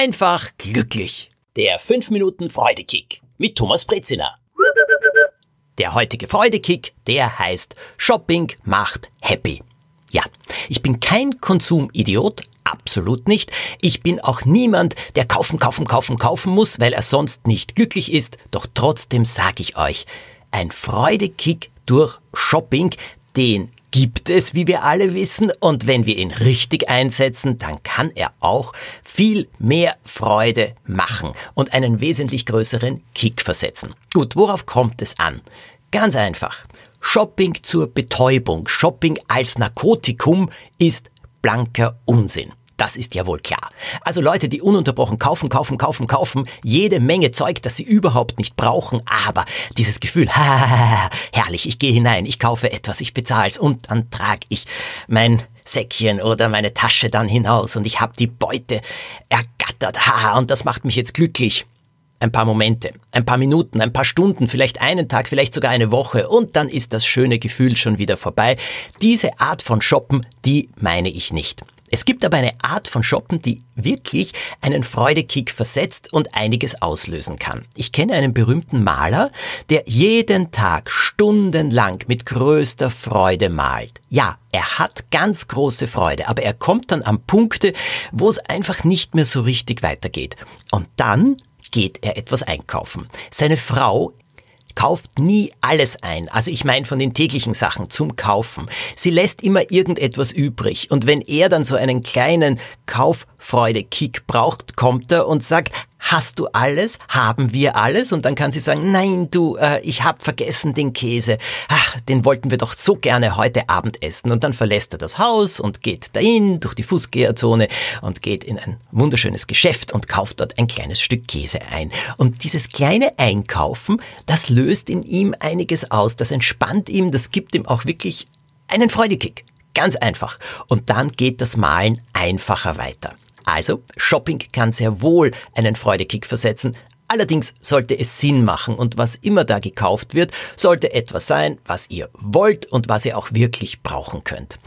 einfach glücklich. Der 5 Minuten Freudekick mit Thomas Brezina. Der heutige Freudekick, der heißt Shopping macht happy. Ja, ich bin kein Konsumidiot, absolut nicht. Ich bin auch niemand, der kaufen, kaufen, kaufen, kaufen muss, weil er sonst nicht glücklich ist. Doch trotzdem sage ich euch, ein Freudekick durch Shopping, den gibt es, wie wir alle wissen, und wenn wir ihn richtig einsetzen, dann kann er auch viel mehr Freude machen und einen wesentlich größeren Kick versetzen. Gut, worauf kommt es an? Ganz einfach. Shopping zur Betäubung, Shopping als Narkotikum ist blanker Unsinn. Das ist ja wohl klar. Also Leute, die ununterbrochen kaufen, kaufen, kaufen, kaufen, jede Menge Zeug, das sie überhaupt nicht brauchen, aber dieses Gefühl, ha, herrlich, ich gehe hinein, ich kaufe etwas, ich bezahl's und dann trage ich mein Säckchen oder meine Tasche dann hinaus und ich habe die Beute ergattert, ha, und das macht mich jetzt glücklich ein paar Momente, ein paar Minuten, ein paar Stunden, vielleicht einen Tag, vielleicht sogar eine Woche und dann ist das schöne Gefühl schon wieder vorbei. Diese Art von Shoppen, die meine ich nicht. Es gibt aber eine Art von Shoppen, die wirklich einen Freudekick versetzt und einiges auslösen kann. Ich kenne einen berühmten Maler, der jeden Tag stundenlang mit größter Freude malt. Ja, er hat ganz große Freude, aber er kommt dann an Punkte, wo es einfach nicht mehr so richtig weitergeht. Und dann geht er etwas einkaufen. Seine Frau kauft nie alles ein. Also ich meine von den täglichen Sachen zum Kaufen. Sie lässt immer irgendetwas übrig. Und wenn er dann so einen kleinen Kauffreude-Kick braucht, kommt er und sagt, hast du alles? Haben wir alles? Und dann kann sie sagen, nein, du, äh, ich habe vergessen den Käse. Ach, den wollten wir doch so gerne heute Abend essen. Und dann verlässt er das Haus und geht dahin durch die Fußgängerzone und geht in ein wunderschönes Geschäft und kauft dort ein kleines Stück Käse ein. Und dieses kleine Einkaufen, das löst in ihm einiges aus, das entspannt ihm, das gibt ihm auch wirklich einen Freudekick. Ganz einfach. Und dann geht das Malen einfacher weiter. Also, Shopping kann sehr wohl einen Freudekick versetzen, Allerdings sollte es Sinn machen und was immer da gekauft wird, sollte etwas sein, was ihr wollt und was ihr auch wirklich brauchen könnt.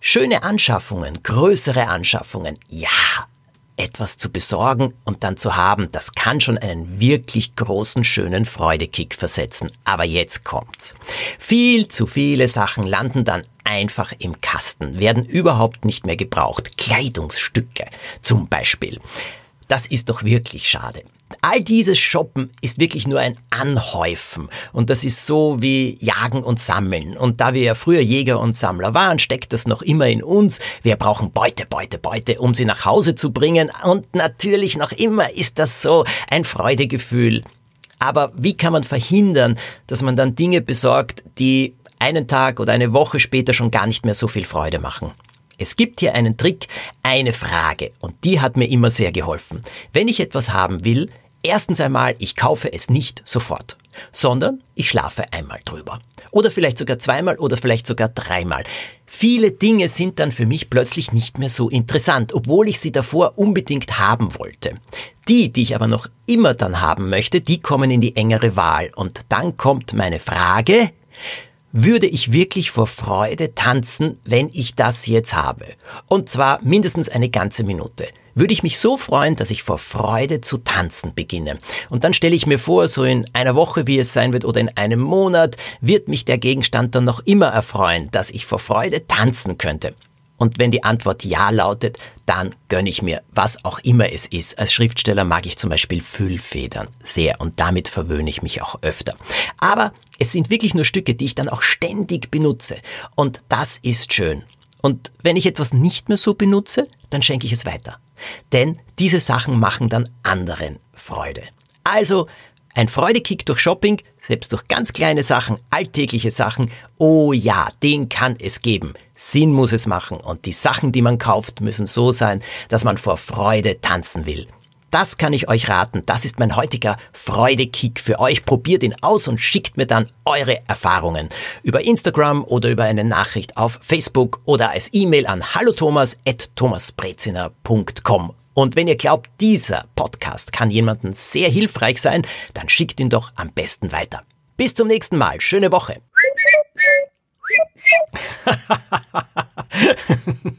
Schöne Anschaffungen, größere Anschaffungen, ja, etwas zu besorgen und dann zu haben, das kann schon einen wirklich großen, schönen Freudekick versetzen. Aber jetzt kommt's. Viel zu viele Sachen landen dann einfach im Kasten, werden überhaupt nicht mehr gebraucht. Kleidungsstücke zum Beispiel. Das ist doch wirklich schade. All dieses Shoppen ist wirklich nur ein Anhäufen. Und das ist so wie Jagen und Sammeln. Und da wir ja früher Jäger und Sammler waren, steckt das noch immer in uns. Wir brauchen Beute, Beute, Beute, um sie nach Hause zu bringen. Und natürlich noch immer ist das so ein Freudegefühl. Aber wie kann man verhindern, dass man dann Dinge besorgt, die einen Tag oder eine Woche später schon gar nicht mehr so viel Freude machen. Es gibt hier einen Trick, eine Frage, und die hat mir immer sehr geholfen. Wenn ich etwas haben will, erstens einmal, ich kaufe es nicht sofort, sondern ich schlafe einmal drüber. Oder vielleicht sogar zweimal oder vielleicht sogar dreimal. Viele Dinge sind dann für mich plötzlich nicht mehr so interessant, obwohl ich sie davor unbedingt haben wollte. Die, die ich aber noch immer dann haben möchte, die kommen in die engere Wahl. Und dann kommt meine Frage, würde ich wirklich vor Freude tanzen, wenn ich das jetzt habe. Und zwar mindestens eine ganze Minute. Würde ich mich so freuen, dass ich vor Freude zu tanzen beginne. Und dann stelle ich mir vor, so in einer Woche, wie es sein wird, oder in einem Monat, wird mich der Gegenstand dann noch immer erfreuen, dass ich vor Freude tanzen könnte. Und wenn die Antwort Ja lautet, dann gönne ich mir, was auch immer es ist. Als Schriftsteller mag ich zum Beispiel Füllfedern sehr und damit verwöhne ich mich auch öfter. Aber es sind wirklich nur Stücke, die ich dann auch ständig benutze. Und das ist schön. Und wenn ich etwas nicht mehr so benutze, dann schenke ich es weiter. Denn diese Sachen machen dann anderen Freude. Also ein Freudekick durch Shopping, selbst durch ganz kleine Sachen, alltägliche Sachen, oh ja, den kann es geben. Sinn muss es machen und die Sachen, die man kauft, müssen so sein, dass man vor Freude tanzen will. Das kann ich euch raten. Das ist mein heutiger Freudekick für euch. Probiert ihn aus und schickt mir dann eure Erfahrungen über Instagram oder über eine Nachricht auf Facebook oder als E-Mail an hallothomas@thomasbreziner.com. Und wenn ihr glaubt, dieser Podcast kann jemandem sehr hilfreich sein, dann schickt ihn doch am besten weiter. Bis zum nächsten Mal. Schöne Woche.